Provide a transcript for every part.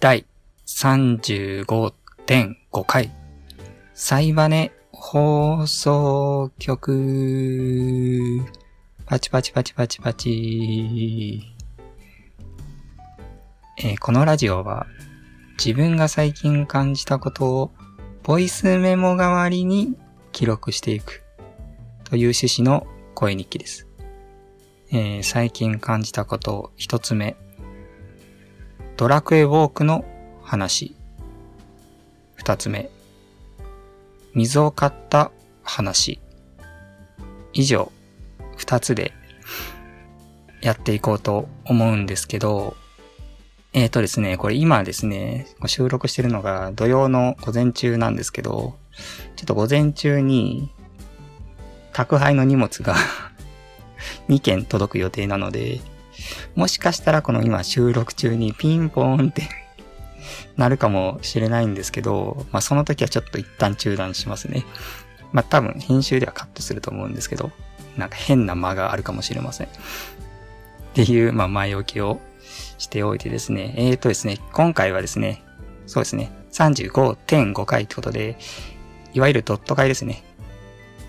第35.5回、サイバネ放送局、パチパチパチパチパチ。えーこのラジオは自分が最近感じたことをボイスメモ代わりに記録していくという趣旨の声日記です。えー最近感じたこと一つ目。ドラクエウォークの話。二つ目。水を買った話。以上、二つでやっていこうと思うんですけど、えーとですね、これ今ですね、収録してるのが土曜の午前中なんですけど、ちょっと午前中に宅配の荷物が 2件届く予定なので、もしかしたらこの今収録中にピンポーンって なるかもしれないんですけど、まあその時はちょっと一旦中断しますね。まあ多分編集ではカットすると思うんですけど、なんか変な間があるかもしれません。っていう、まあ前置きをしておいてですね。えーとですね、今回はですね、そうですね、35.5回ってことで、いわゆるドット会ですね。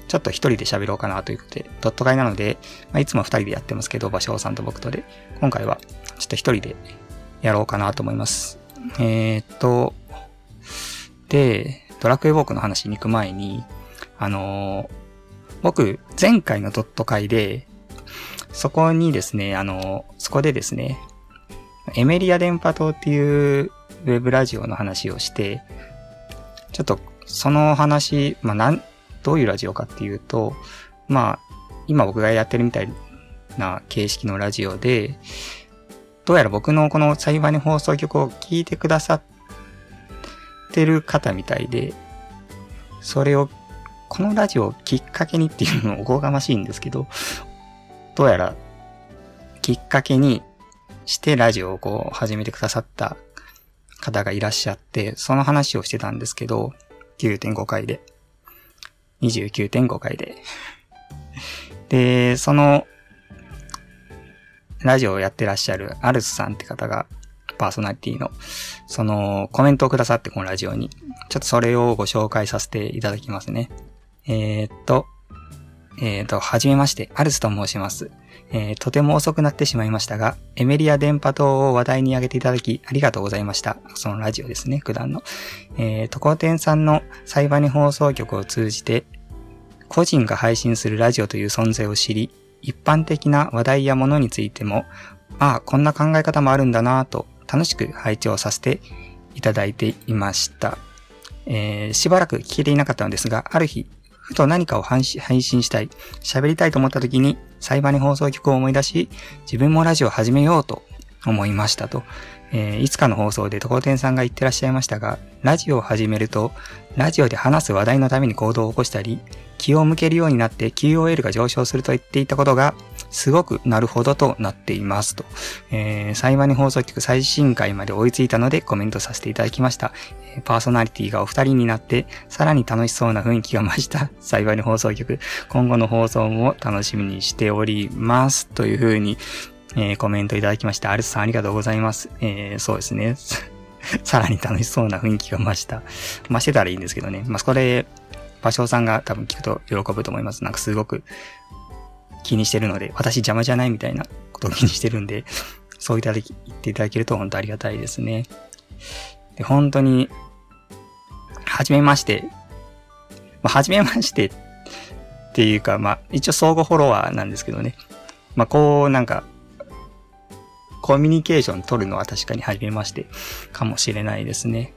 ちょっと一人で喋ろうかなということで、ドット会なので、まあ、いつも二人でやってますけど、場所さんと僕とで、今回はちょっと一人でやろうかなと思います。えーっと、で、ドラクエウォークの話に行く前に、あのー僕、前回のドット会で、そこにですね、あのーそこでですね、エメリア電波塔っていうウェブラジオの話をして、ちょっとその話、まあ、なん、どういうラジオかっていうと、まあ、今僕がやってるみたいな形式のラジオで、どうやら僕のこのサイバニ放送局を聞いてくださってる方みたいで、それを、このラジオをきっかけにっていうのもおこがましいんですけど、どうやらきっかけにしてラジオをこう始めてくださった方がいらっしゃって、その話をしてたんですけど、9.5回で。29.5回で。で、その、ラジオをやってらっしゃるアルスさんって方が、パーソナリティの、その、コメントをくださって、このラジオに。ちょっとそれをご紹介させていただきますね。えーっと、えーっと、はじめまして、アルスと申します。えーとても遅くなってしまいましたが、エメリア電波塔を話題に挙げていただき、ありがとうございました。そのラジオですね、九段の。えー、とこてんさんのサイバニ放送局を通じて、個人が配信するラジオという存在を知り、一般的な話題やものについても、ああ、こんな考え方もあるんだなぁと、楽しく拝聴させていただいていました。えーしばらく聞けていなかったのですが、ある日、ふと何かを配信したい、喋りたいと思った時に、サイバニ放送局を思い出し、自分もラジオを始めようと思いましたと。えーいつかの放送でところてんさんが言ってらっしゃいましたが、ラジオを始めると、ラジオで話す話題のために行動を起こしたり、気を向けるようになって QOL が上昇すると言っていたことが、すごくなるほどとなっていますと。えー、サイバニ放送局最新回まで追いついたのでコメントさせていただきました。パーソナリティがお二人になって、さらに楽しそうな雰囲気が増した サイバニ放送局。今後の放送も楽しみにしております。というふうに、えーコメントいただきました。アルスさんありがとうございます。えーそうですね。さらに楽しそうな雰囲気が増した。増してたらいいんですけどね。まあ、そこで、芭蕉さんが多分聞くと喜ぶと思います。なんかすごく気にしてるので、私邪魔じゃないみたいなことを気にしてるんで、そういただき、言っていただけると本当ありがたいですね。で、本当に、はじめまして。まあ、はじめましてっていうか、まあ、一応相互フォロワーなんですけどね。まあ、こう、なんか、コミュニケーション取るのは確かに初めましてかもしれないですね。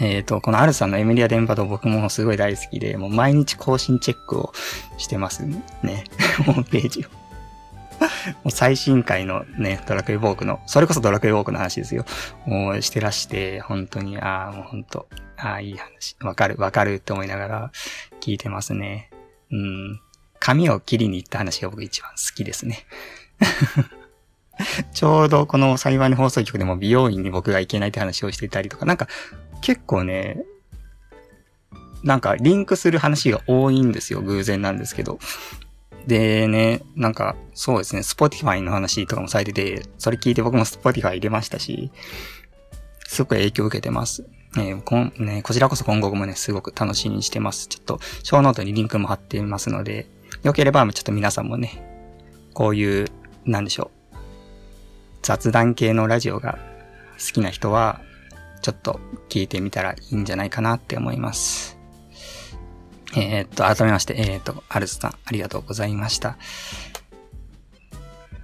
えっ、と、このアルさんのエミリア電波と僕もすごい大好きで、もう毎日更新チェックをしてますね。ホームページを。もう最新回のね、ドラクエウォークの、それこそドラクエウォークの話ですよ。もうしてらして、本当に、ああ、もう本当、ああ、いい話。わかる、わかるって思いながら聞いてますね。うん。髪を切りに行った話が僕一番好きですね。ちょうどこの幸いの放送局でも美容院に僕が行けないって話をしていたりとか、なんか結構ね、なんかリンクする話が多いんですよ。偶然なんですけど。でね、なんかそうですね、Spotify の話とかもされてて、それ聞いて僕も Spotify 入れましたし、すごく影響を受けてます。えー、こん、ね、こちらこそ今後もね、すごく楽しみにしてます。ちょっと、 show note にリンクも貼っていますので、よければ、ちょっと皆さんもね、こういう、なんでしょう。雑談系のラジオが好きな人は、ちょっと聞いてみたらいいんじゃないかなって思います。えー、っと、改めまして、えー、っと、アルスさん、ありがとうございました。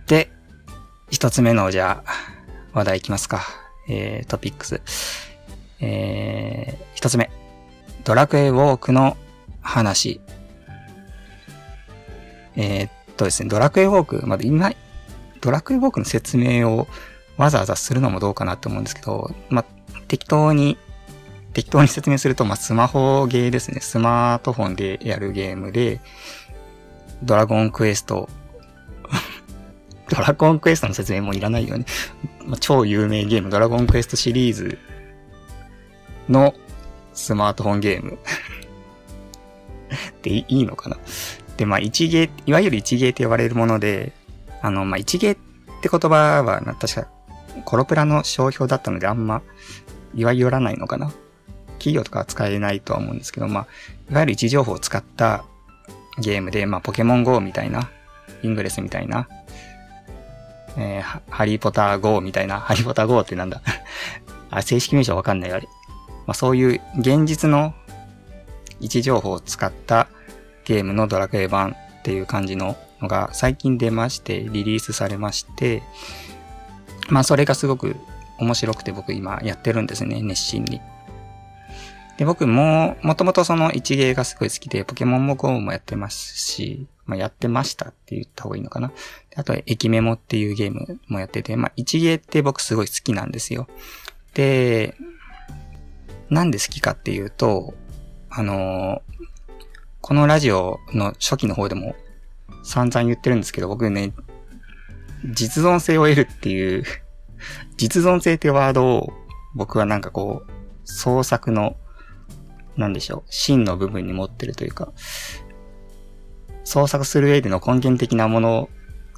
で、一つ目の、じゃあ、話題いきますか。えー、トピックス。えー、一つ目。ドラクエウォークの話。えー、っとですね、ドラクエウォーク、まだ今、ドラクエウォークの説明をわざわざするのもどうかなと思うんですけど、ま適当に、適当に説明すると、まスマホゲーですね。スマートフォンでやるゲームで、ドラゴンクエスト ドラゴンクエストの説明もいらないよね。ま超有名ゲーム、ドラゴンクエストシリーズのスマートフォンゲーム。でいいのかな。で、まあ、一芸、いわゆる一芸って呼ばれるもので、あの、まあ、一芸って言葉は、確か、コロプラの商標だったのであんま、いわゆらないのかな企業とかは使えないとは思うんですけど、まあ、いわゆる位置情報を使ったゲームで、まあ、ポケモン GO みたいな、イングレスみたいな、えー、ハリーポター GO みたいな、ハリーポター GO ってなんだ？あ、正式名称わかんないあれ。まあ、そういう現実の位置情報を使ったゲームのドラクエ版っていう感じののが最近出まして、リリースされまして、まあそれがすごく面白くて僕今やってるんですね、熱心に。で、僕も、もともとその一芸がすごい好きで、ポケモンも GO もやってますし、まあやってましたって言った方がいいのかな。あと、駅メモっていうゲームもやってて、まあ一芸って僕すごい好きなんですよ。で、なんで好きかっていうと、あのこのラジオの初期の方でも散々言ってるんですけど、僕ね、実存性を得るっていう実存性ってワードを僕はなんかこう、創作の、なんでしょう、真の部分に持ってるというか、創作する上での根源的なもの、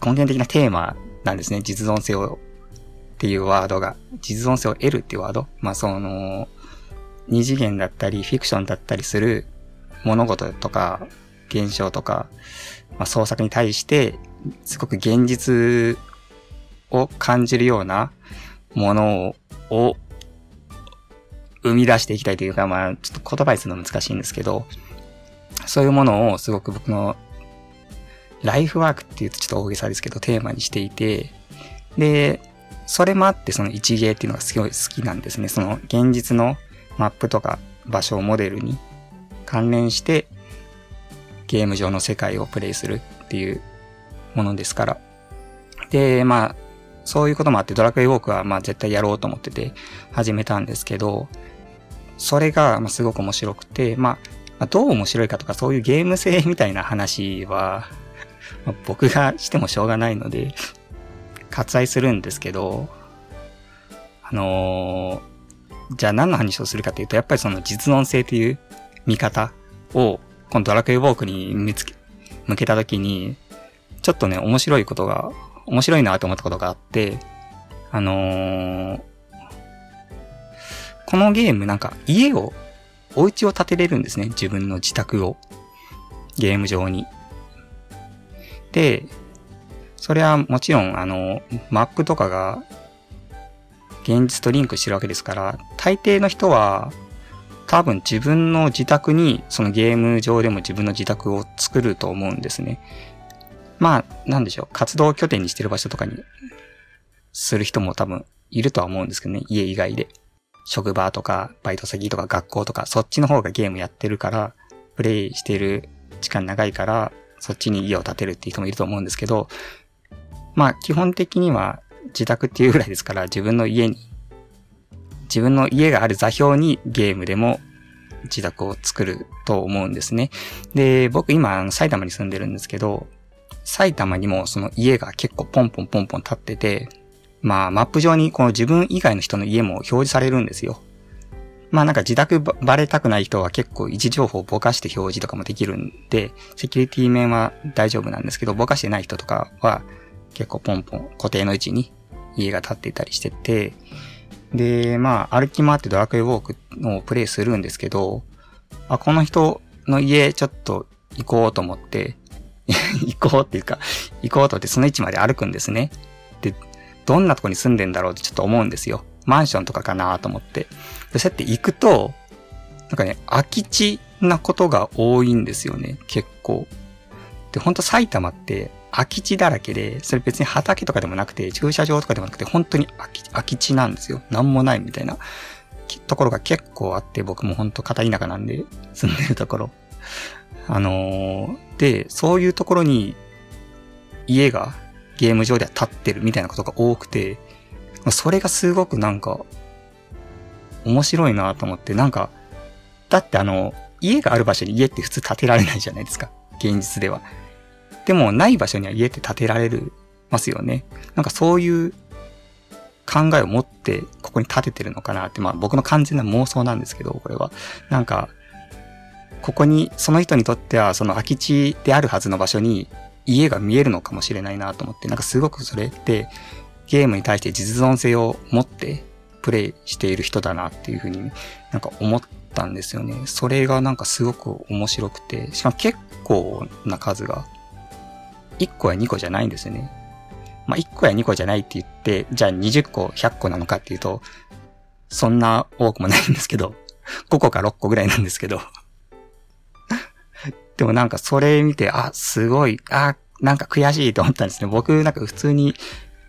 根源的なテーマなんですね。実存性を、っていうワードが。実存性を得るっていうワード。まあその、二次元だったり、フィクションだったりする物事とか、現象とか、まあ、創作に対して、すごく現実を感じるようなものを生み出していきたいというか、まあ、ちょっと言葉にするの難しいんですけど、そういうものをすごく僕のライフワークって言うとちょっと大げさですけど、テーマにしていて、で、それもあってその一芸っていうのがすごい好きなんですね。その現実のマップとか場所をモデルに関連してゲーム上の世界をプレイするっていうものですから。で、まあ、そういうこともあってドラクエウォークはまあ絶対やろうと思ってて始めたんですけど、それがまあすごく面白くて、まあ、どう面白いかとかそういうゲーム性みたいな話は僕がしてもしょうがないので、割愛するんですけど、あのー、じゃあ何の話をするかというと、やっぱりその実音性という見方を、このドラクエウォークに、向けたときに、ちょっとね、面白いことが面白いなと思ったことがあって、あのー、このゲームなんか家を、お家を建てれるんですね。自分の自宅を。ゲーム上に。で、それはもちろん、あの、マップとかが現実とリンクしてるわけですから、大抵の人は多分自分の自宅にそのゲーム上でも自分の自宅を作ると思うんですね。まあ、なんでしょう、活動拠点にしてる場所とかにする人も多分いるとは思うんですけどね、家以外で。職場とか、バイト先とか学校とか、そっちの方がゲームやってるから、プレイしてる時間長いから、そっちに家を建てるっていう人もいると思うんですけど、まあ、基本的には自宅っていうぐらいですから、自分の家に、自分の家がある座標にゲームでも自宅を作ると思うんですね。で、僕今、埼玉に住んでるんですけど、埼玉にもその家が結構ポンポンポンポン立ってて、まあマップ上にこの自分以外の人の家も表示されるんですよ。まあなんか自宅バレたくない人は結構位置情報をぼかして表示とかもできるんで、セキュリティ面は大丈夫なんですけど、ぼかしてない人とかは結構ポンポン固定の位置に家が建っていたりしてて、で、まあ、歩き回ってドラクエウォークをプレイするんですけど、あ、この人の家ちょっと行こうと思って、行こうっていうか、行こうと思ってその位置まで歩くんですね。で、どんなとこに住んでんだろうってちょっと思うんですよ。マンションとかかなと思って。そうやって行くと、なんかね、空き地なことが多いんですよね、結構。で、ほんと埼玉って空き地だらけで、それ別に畑とかでもなくて、駐車場とかでもなくて、本当に空き空き地なんですよ。なんもないみたいなところが結構あって、僕もほんと片田舎なんで、住んでるところ。あのー、で、そういうところに家がゲーム上では立ってるみたいなことが多くて、それがすごくなんか、面白いなと思って、なんか、だってあの、家がある場所に家って普通建てられないじゃないですか。現実では。でも、ない場所には家って建てられる、ますよね。なんかそういう考えを持ってここに建ててるのかなって、まあ僕の完全な妄想なんですけど、これは。なんか、ここに、その人にとってはその空き地であるはずの場所に家が見えるのかもしれないなと思って、なんかすごくそれってゲームに対して実存性を持ってプレイしている人だなっていうふうになんか思ったんですよね。それがなんかすごく面白くて、しかも結構な数が1個や2個じゃないんですよね。まあ、1個や2個じゃないって言って、じゃあ20個、100個なのかっていうと、そんな多くもないんですけど、5個か6個ぐらいなんですけど でもなんかそれ見て、あ、すごい、あ、なんか悔しいと思ったんですね。僕なんか普通に、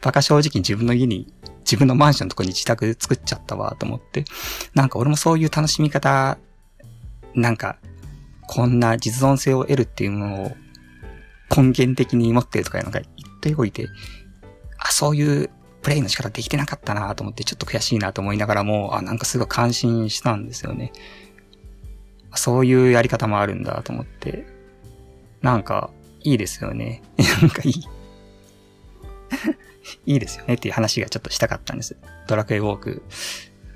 バカ正直に自分の家に、自分のマンションのとこに自宅作っちゃったわと思って。なんか俺もそういう楽しみ方、なんか、こんな実存性を得るっていうものを根源的に持ってるとかなんか言っておいて、あ、そういうプレイの仕方できてなかったなと思ってちょっと悔しいなと思いながらも、あ、なんかすごい感心したんですよね。そういうやり方もあるんだと思って、なんか、いいですよね。なんかいい いいですよねっていう話がちょっとしたかったんです。ドラクエウォーク。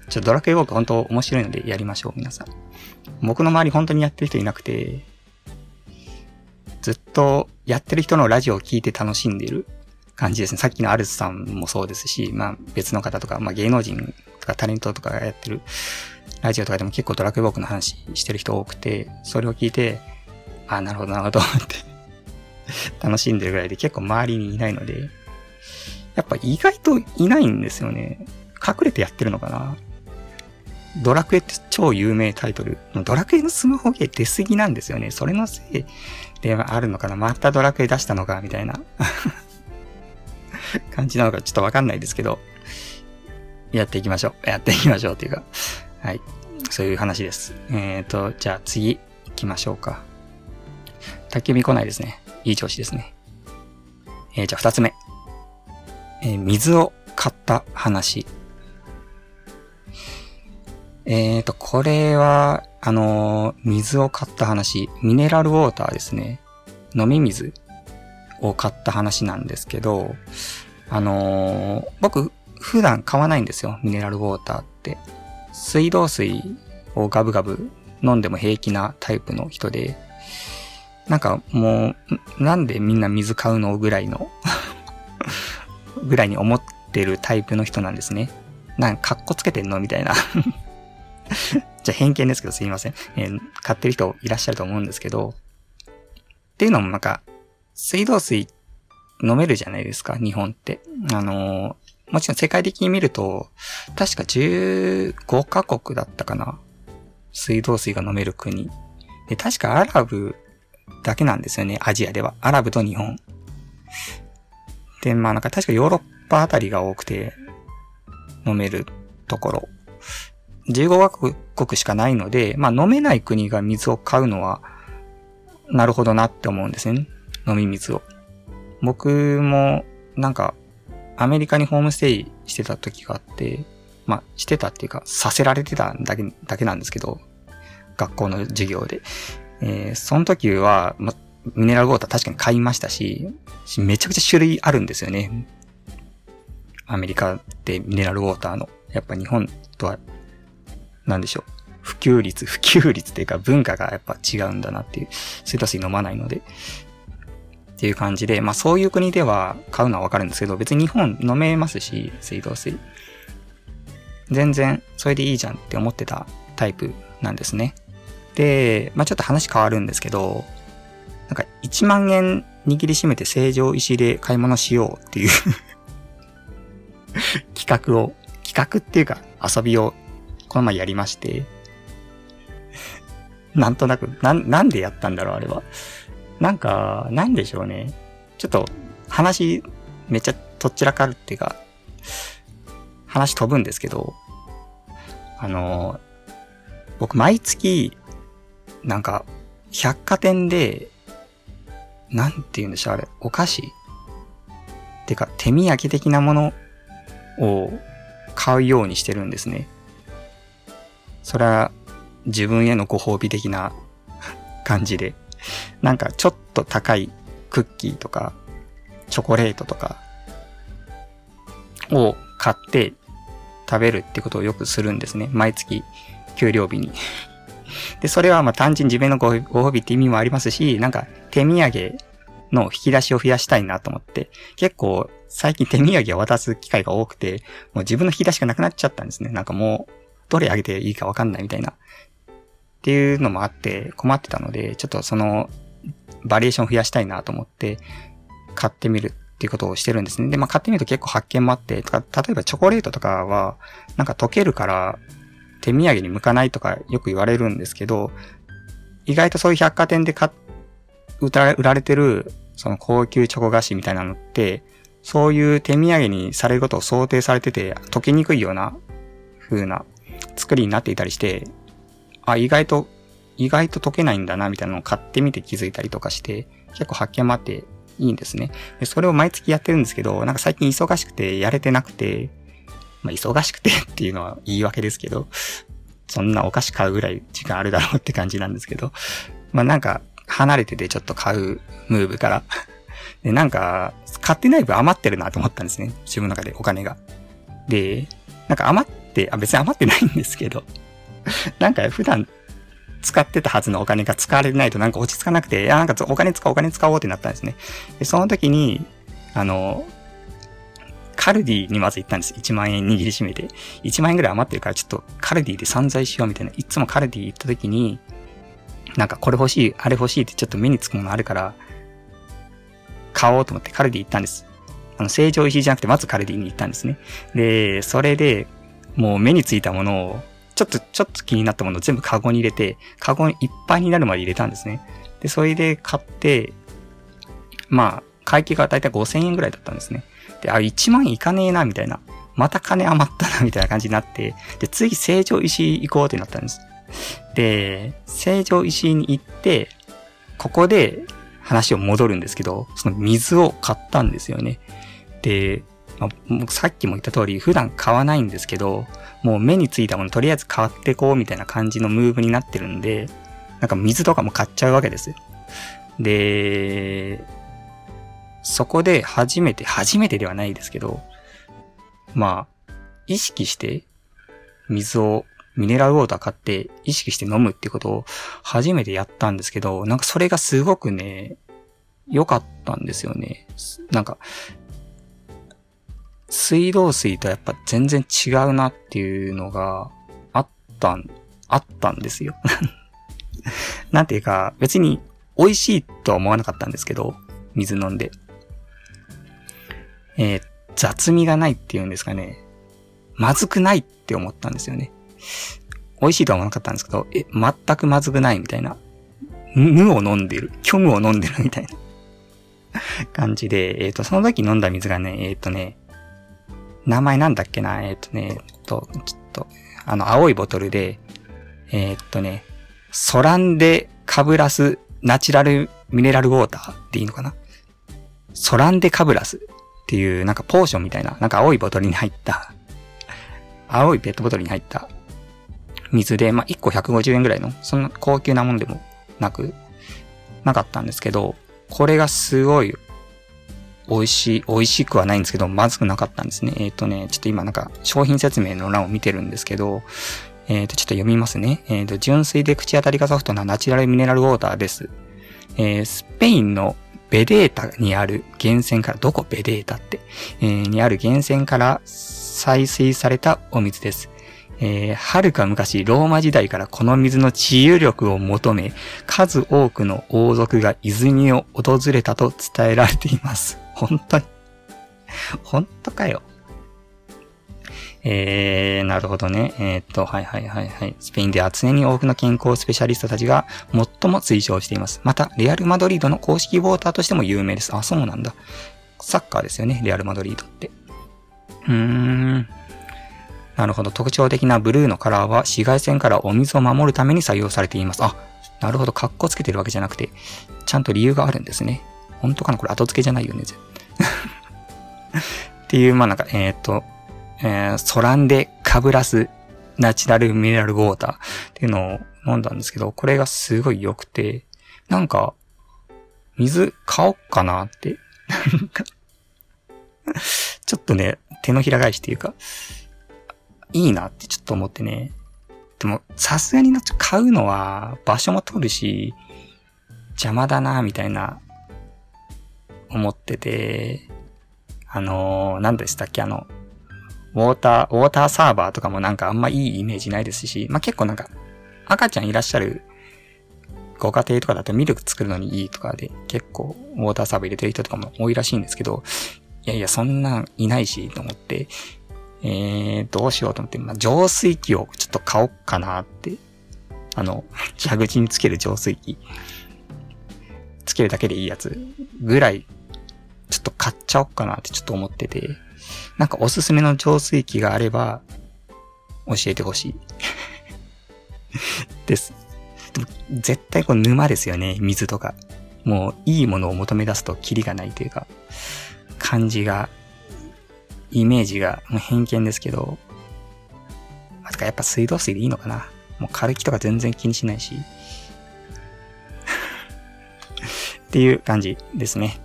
ちょっとドラクエウォーク本当面白いのでやりましょう、皆さん。僕の周り本当にやってる人いなくて、ずっとやってる人のラジオを聞いて楽しんでる感じですね。さっきのアルスさんもそうですし、まあ別の方とか、まあ芸能人とかタレントとかがやってるラジオとかでも結構ドラクエウォークの話してる人多くて、それを聞いて、あ、なるほどなるほどって 楽しんでるぐらいで結構周りにいないので、やっぱ意外といないんですよね。隠れてやってるのかなドラクエって超有名タイトル。ドラクエのスマホゲー出すぎなんですよね。それのせいではあるのかなまたドラクエ出したのかみたいな 感じなのかちょっとわかんないですけど、やっていきましょう。やっていきましょうっていうか、はい。そういう話です。えっ、ー、と、じゃあ次行きましょうか。焚き火来ないですね。いい調子ですね。えー、じゃあ二つ目。えー、水を買った話。えっ、ー、と、これは、あのー、水を買った話、ミネラルウォーターですね。飲み水を買った話なんですけど、あのー、僕、普段買わないんですよ、ミネラルウォーターって。水道水をガブガブ飲んでも平気なタイプの人で、なんかもう、なんでみんな水買うのぐらいのぐらいに思ってるタイプの人なんですね。なんか、かっこつけてんのみたいな じゃあ偏見ですけどすいません。えー、買ってる人いらっしゃると思うんですけど、っていうのもなんか、水道水飲めるじゃないですか、日本って。あのー、もちろん世界的に見ると、確か15カ国だったかな。水道水が飲める国。で、確かアラブだけなんですよね、アジアでは。アラブと日本。で、まあなんか確かヨーロッパあたりが多くて、飲めるところ。15カ国しかないので、まあ飲めない国が水を買うのは、なるほどなって思うんですね。飲み水を。僕も、なんか、アメリカにホームステイしてた時があって、まあ、してたっていうか、させられてただけ、だけなんですけど、学校の授業で。えー、その時は、ま、ミネラルウォーター確かに買いましたし、めちゃくちゃ種類あるんですよね。アメリカでミネラルウォーターの。やっぱ日本とはなんでしょう。普及率、普及率っていうか文化がやっぱ違うんだなっていう。水道水飲まないので。っていう感じで、まあそういう国では買うのはわかるんですけど、別に日本飲めますし、水道水。全然それでいいじゃんって思ってたタイプなんですね。で、まあちょっと話変わるんですけど、なんか1万円握りしめて成城石で買い物しようっていう 企画を、企画っていうか遊びをこの前やりまして、なんとなく、な、なんでやったんだろう、あれは。なんか、なんでしょうね。ちょっと、話、めっちゃとっちらかるっていうか、話飛ぶんですけど、あの、僕毎月、なんか、百貨店で、なんて言うんでしょう、あれ、お菓子てか、手土産的なものを買うようにしてるんですね。それは、自分へのご褒美的な感じで。なんか、ちょっと高いクッキーとか、チョコレートとか、を買って食べるってことをよくするんですね。毎月、給料日に。で、それはまあ単純に自分のご褒美って意味もありますし、なんか手土産の引き出しを増やしたいなと思って、結構最近手土産を渡す機会が多くて、もう自分の引き出しがなくなっちゃったんですね。なんかもう、どれあげていいかわかんないみたいな。っていうのもあって困ってたので、ちょっとそのバリエーション増やしたいなと思って、買ってみるっていうことをしてるんですね。で、まあ買ってみると結構発見もあって、とか例えばチョコレートとかは、なんか溶けるから手土産に向かないとかよく言われるんですけど、意外とそういう百貨店で買、売られてる、その高級チョコ菓子みたいなのって、そういう手土産にされることを想定されてて、溶けにくいような風な作りになっていたりして、あ、意外と、意外と溶けないんだな、みたいなのを買ってみて気づいたりとかして、結構発見もあっていいんですね。でそれを毎月やってるんですけど、なんか最近忙しくてやれてなくて、まあ忙しくて っていうのは言い訳ですけど、そんなお菓子買うぐらい時間あるだろうって感じなんですけど、まあなんか離れててちょっと買うムーブから で、なんか、買ってない分余ってるなと思ったんですね。自分の中でお金が。で、なんか余って、あ、別に余ってないんですけど、なんか普段使ってたはずのお金が使われないとなんか落ち着かなくて、いや、なんかお金使おう、お金使おうってなったんですね。で、その時に、あの、カルディにまず行ったんです。1万円握りしめて。1万円ぐらい余ってるからちょっとカルディで散財しようみたいな。いつもカルディ行った時に、なんかこれ欲しい、あれ欲しいってちょっと目につくものあるから、買おうと思ってカルディ行ったんです。あの、成城石井じゃなくてまずカルディに行ったんですね。で、それで、もう目についたものをちょっと、ちょっと気になったものを全部カゴに入れて、カゴいっぱいになるまで入れたんですね。で、それで買って、まあ、会計がだいたい5000円ぐらいだったんですね。で、あ、1万いかねえな、みたいな。また金余ったな、みたいな感じになって、で、次、成城石井行こうってなったんです。で、成城石井に行って、ここで話を戻るんですけど、その水を買ったんですよね。で、まあ、さっきも言った通り、普段買わないんですけど、もう目についたものとりあえず買ってこうみたいな感じのムーブになってるんで、なんか水とかも買っちゃうわけですよ。で、そこで初めて、初めてではないですけど、まあ、意識して水を、ミネラルウォーター買って意識して飲むってことを初めてやったんですけど、なんかそれがすごくね、良かったんですよね。なんか、水道水とやっぱ全然違うなっていうのがあったん、あったんですよ。なんていうか、別に美味しいとは思わなかったんですけど、水飲んで。えー、雑味がないっていうんですかね。まずくないって思ったんですよね。美味しいとは思わなかったんですけど、え、全くまずくないみたいな。無を飲んでる。虚無を飲んでるみたいな感じで、えっ、ー、と、その時飲んだ水がね、えっ、ー、とね、名前なんだっけな？えっ、ー、とね、えっと、ちょっと、あの、青いボトルで、えっ、とね、ソランデカブラスナチュラルミネラルウォーターっていいのかな？ソランデカブラスっていうなんかポーションみたいな、なんか青いボトルに入った、青いペットボトルに入った水で、まあ、1個150円ぐらいの、そんな高級なもんでもなく、なかったんですけど、これがすごい美味しい、美味しくはないんですけど、まずくなかったんですね。えっ、ー、とね、ちょっと今なんか商品説明の欄を見てるんですけど、えっ、ー、と、ちょっと読みますね。えっ、ー、と、純粋で口当たりがソフトなナチュラルミネラルウォーターです。えー、スペインのベデータにある源泉から、どこベデータって、えー、にある源泉から採水されたお水です。えー、遥か昔、ローマ時代からこの水の治癒力を求め、数多くの王族が泉を訪れたと伝えられています。本当に本当かよ。えー、なるほどね。えー、っと、はいはいはいはい。スペインでは常に多くの健康スペシャリストたちが最も推奨しています。また、レアル・マドリードの公式ウォーターとしても有名です。あ、そうなんだ。サッカーですよね、レアル・マドリードって。うーん。なるほど。特徴的なブルーのカラーは紫外線からお水を守るために採用されています。あ、なるほど。格好つけてるわけじゃなくて、ちゃんと理由があるんですね。本当かな？これ後付けじゃないよね、っていう、まあなんか、えっ、ー、と、えー、ソランデカブラスナチュラルミネラルウォーターっていうのを飲んだんですけど、これがすごい良くて、なんか、水買おっかなって。ちょっとね、手のひら返しっていうか、いいなってちょっと思ってね。でも、さすがになっちゃ買うのは場所も取るし、邪魔だな、みたいな、思ってて、あのー、何でしたっけあの、ウォーター、ウォーターサーバーとかもなんかあんまいいイメージないですし、まあ、結構なんか、赤ちゃんいらっしゃるご家庭とかだとミルク作るのにいいとかで結構ウォーターサーバー入れてる人とかも多いらしいんですけど、いやいや、そんなんいないし、と思って、えー、どうしようと思って、まあ、浄水器をちょっと買おうかなって。あの、蛇口につける浄水器。つけるだけでいいやつぐらい、ちょっと買っちゃおうかなってちょっと思ってて。なんかおすすめの浄水器があれば、教えてほしい。です。でも、絶対この沼ですよね、水とか。もう、いいものを求め出すとキリがないというか、感じがイメージが、もう偏見ですけど、まかやっぱ水道水でいいのかな。もう軽気とか全然気にしないし。っていう感じですね。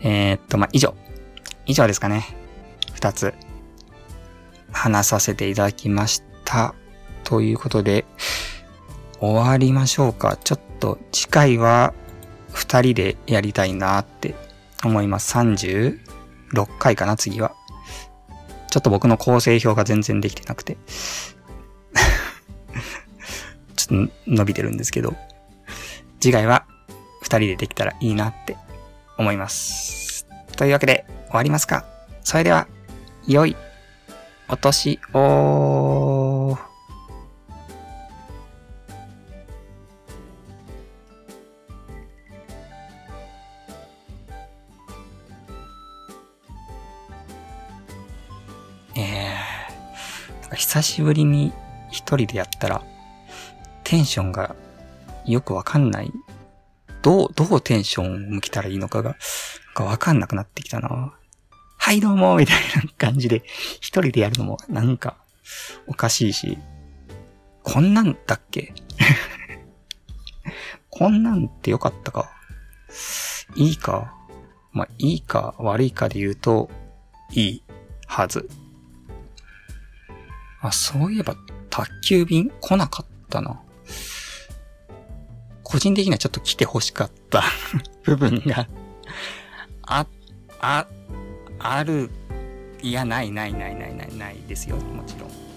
えー、っと、まあ、以上。以上ですかね。二つ話させていただきました。ということで、終わりましょうか。ちょっと次回は二人でやりたいなって思います。36回かな、次は。ちょっと僕の構成表が全然できてなくて ちょっと伸びてるんですけど、次回は2人でできたらいいなって思います。というわけで終わりますか。それでは、良いお年をえ久しぶりに一人でやったら、テンションがよくわかんない。どう、どうテンションを向けたらいいのかが、がわかんなくなってきたな。はいどうもみたいな感じで、一人でやるのもなんか、おかしいし、こんなんだっけ？こんなんってよかったか。いいか。まあ、いいか悪いかで言うと、いいはず。あ、そういえば、宅急便来なかったな。個人的にはちょっと来て欲しかった 部分があ、あ、ある、いや、ないないないないないないですよ、もちろん。